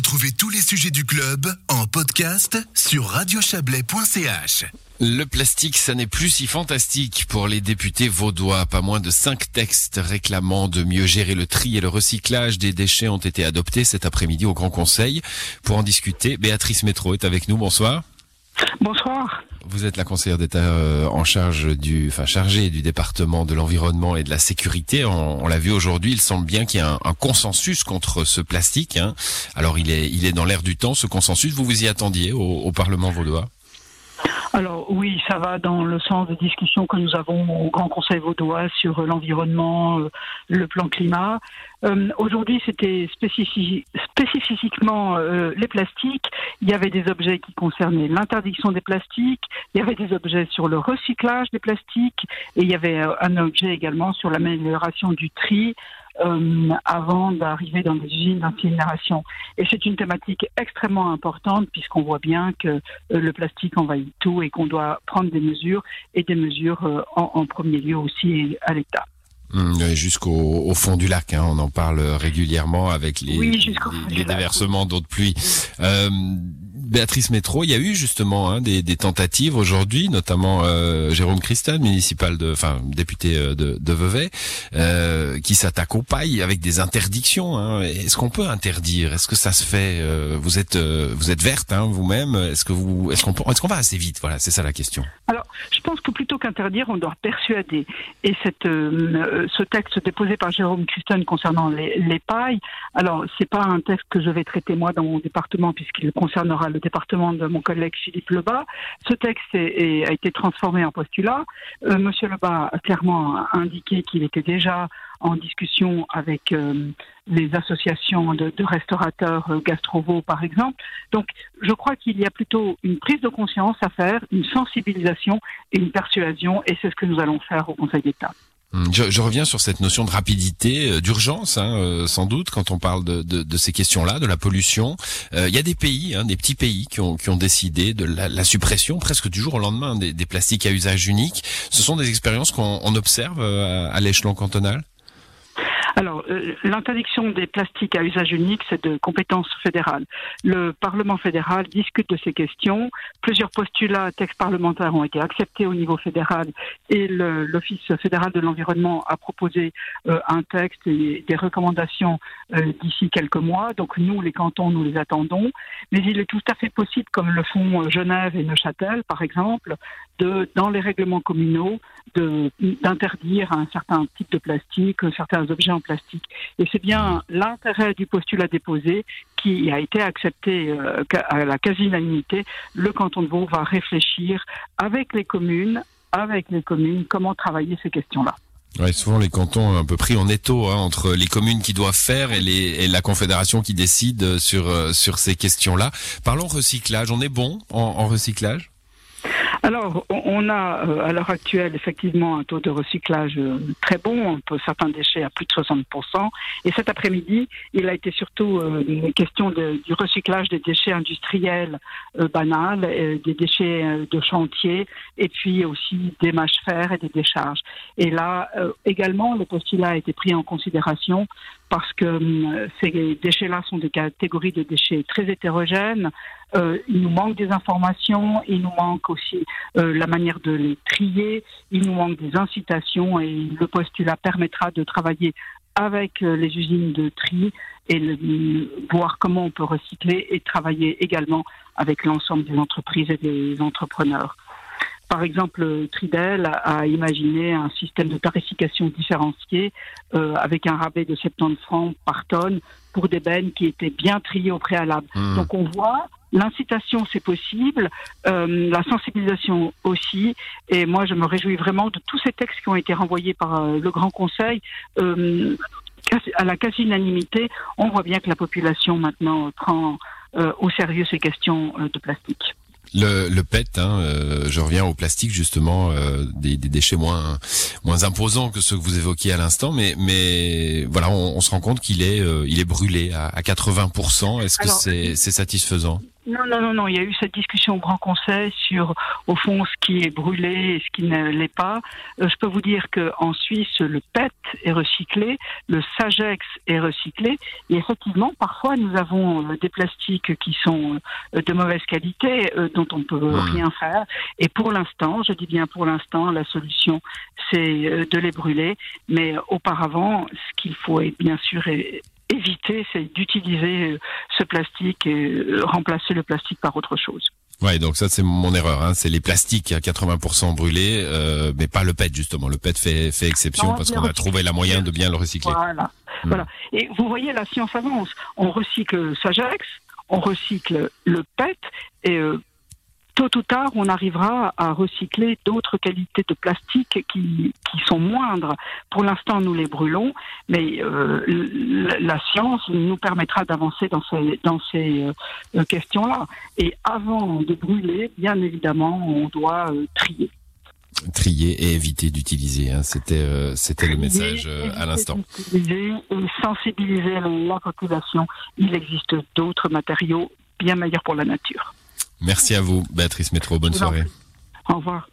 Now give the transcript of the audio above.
Retrouvez tous les sujets du club en podcast sur radiochablais.ch. Le plastique, ça n'est plus si fantastique pour les députés vaudois. Pas moins de cinq textes réclamant de mieux gérer le tri et le recyclage des déchets ont été adoptés cet après-midi au Grand Conseil. Pour en discuter, Béatrice Métro est avec nous. Bonsoir. Bonsoir. Vous êtes la conseillère d'État euh, en charge du, enfin chargée du département de l'environnement et de la sécurité. On, l'a vu aujourd'hui, il semble bien qu'il y a un, consensus contre ce plastique. Hein. Alors il est, il est dans l'air du temps. Ce consensus, vous vous y attendiez au, au Parlement vaudois? Oui, ça va dans le sens des discussions que nous avons au Grand Conseil vaudois sur l'environnement, euh, le plan climat. Euh, aujourd'hui, c'était spécifiquement euh, les plastiques. Il y avait des objets qui concernaient l'interdiction des plastiques, il y avait des objets sur le recyclage des plastiques, et il y avait un objet également sur l'amélioration du tri euh, avant d'arriver dans des usines d'incinération. Et c'est une thématique extrêmement importante puisqu'on voit bien que euh, le plastique envahit tout et qu'on doit prendre des mesures et des mesures euh, en, en premier lieu aussi à l'État. Mmh, jusqu'au fond du lac, hein, on en parle régulièrement avec les, les, déversements d'eau de pluie. Euh, Béatrice Métro, il y a eu justement hein, des, tentatives aujourd'hui, notamment euh, Jérôme Christel, municipal de, enfin député euh, de, Vevey, euh, qui s'attaque aux pailles avec des interdictions. Hein. Est-ce qu'on peut interdire? Est-ce que ça se fait Vous êtes vous êtes verte hein, vous-même? Est-ce que vous est-ce qu'on est-ce qu'on va assez vite? Voilà, c'est ça la question. Alors, je pense que plutôt qu'interdire, on doit persuader. Et cette ce texte déposé par Jérôme Christen concernant les, les pailles, alors c'est pas un texte que je vais traiter moi dans mon département puisqu'il concernera le département de mon collègue Philippe Lebas. Ce texte a été transformé en postulat. Euh, Monsieur Lebas a clairement indiqué qu'il était déjà en discussion avec euh, les associations de, restaurateurs euh, gastrovaux, par exemple. Donc, je crois qu'il y a plutôt une prise de conscience à faire, une sensibilisation et une persuasion, et c'est ce que nous allons faire au Conseil d'État. Hum, je, reviens sur cette notion de rapidité, euh, d'urgence, hein, euh, sans doute, quand on parle de, ces questions-là, de la pollution. Euh, il y a des pays, hein, des petits pays, qui ont, décidé de la, la, suppression presque du jour au lendemain des, des, plastiques à usage unique. Ce sont des expériences qu'on observe à l'échelon cantonal? Alors, euh, l'interdiction des plastiques à usage unique, c'est de compétence fédérale. Le Parlement fédéral discute de ces questions. Plusieurs postulats, textes parlementaires ont été acceptés au niveau fédéral et l'Office fédéral de l'environnement a proposé euh, un texte et des recommandations euh, d'ici quelques mois. Donc, nous, les cantons, nous les attendons. Mais il est tout à fait possible, comme le font Genève et Neuchâtel, par exemple, de, dans les règlements communaux, d'interdire un certain type de plastique, certains objets en plastique. Et c'est bien l'intérêt du postulat déposé qui a été accepté euh, à la quasi-unanimité. Le canton de Vaud va réfléchir avec les communes, avec les communes, comment travailler ces questions-là. Souvent les cantons un peu pris en étau hein, entre les communes qui doivent faire et, la confédération qui décide sur euh, sur ces questions-là. Parlons recyclage. On est bon en recyclage? Alors, on a euh, à l'heure actuelle effectivement un taux de recyclage euh, très bon, peut certains déchets à plus de 60%. Et cet après-midi, il a été surtout euh, une question de, du recyclage des déchets industriels banals, des déchets de chantier, et puis aussi des mâches fer et des décharges. Et là, également, le postulat a été pris en considération parce que hum, ces déchets-là sont des catégories de déchets très hétérogènes. Euh, il nous manque des informations, il nous manque aussi euh, la manière de les trier, il nous manque des incitations et le postulat permettra de travailler avec euh, les usines de tri et hum, voir comment on peut recycler et travailler également avec l'ensemble des entreprises et des entrepreneurs. Par exemple, Tridel a imaginé un système de tarification différencié euh, avec un rabais de 70 francs par tonne pour des bennes qui étaient bien triées au préalable. Mmh. Donc on voit L'incitation, c'est possible, euh, la sensibilisation aussi, et moi je me réjouis vraiment de tous ces textes qui ont été renvoyés par euh, le Grand Conseil. Euh, à la quasi-unanimité, on voit bien que la population maintenant prend euh, au sérieux ces questions euh, de plastique. Le, le PET, hein, euh, je reviens au plastique justement, euh, des, des, déchets moins moins imposants que ceux que vous évoquiez à l'instant, mais mais voilà, on, on se rend compte qu'il est euh, il est brûlé à, à 80%. Est-ce que c'est c'est satisfaisant? Non, non, non, non. Il y a eu cette discussion au Grand Conseil sur, au fond, ce qui est brûlé et ce qui ne l'est pas. Euh, je peux vous dire qu'en Suisse, le PET est recyclé, le Sagex est recyclé. Et effectivement, parfois, nous avons euh, des plastiques qui sont euh, de mauvaise qualité, dont on ne peut hmm. rien faire. Et pour l'instant, je dis bien pour l'instant, la solution, c'est de les brûler. Mais auparavant, ce qu'il faut, bien sûr, éviter, c'est d'utiliser ce plastique et remplacer le plastique par autre chose. Ouais, donc ça c'est mon erreur. Hein. C'est les plastiques à 80% brûlés, euh, mais pas le PET justement. Le PET fait, fait exception parce qu'on a trouvé la moyen de bien le recycler. Voilà. Hmm. voilà. Et vous voyez, la science avance. On recycle Sagex, on recycle le PET, et euh, tôt ou tard, on arrivera à recycler d'autres qualités de plastique qui, qui sont moindres. Pour l'instant, nous les brûlons, mais euh, la science nous permettra d'avancer dans ces, dans ces euh, questions-là. Et avant de brûler, bien évidemment, on doit euh, trier trier et éviter d'utiliser. Hein. C'était c'était le message à l'instant. Et sensibiliser la population. Il existe d'autres matériaux bien meilleurs pour la nature. Merci à vous, Béatrice Métro. Bonne soirée. Au revoir.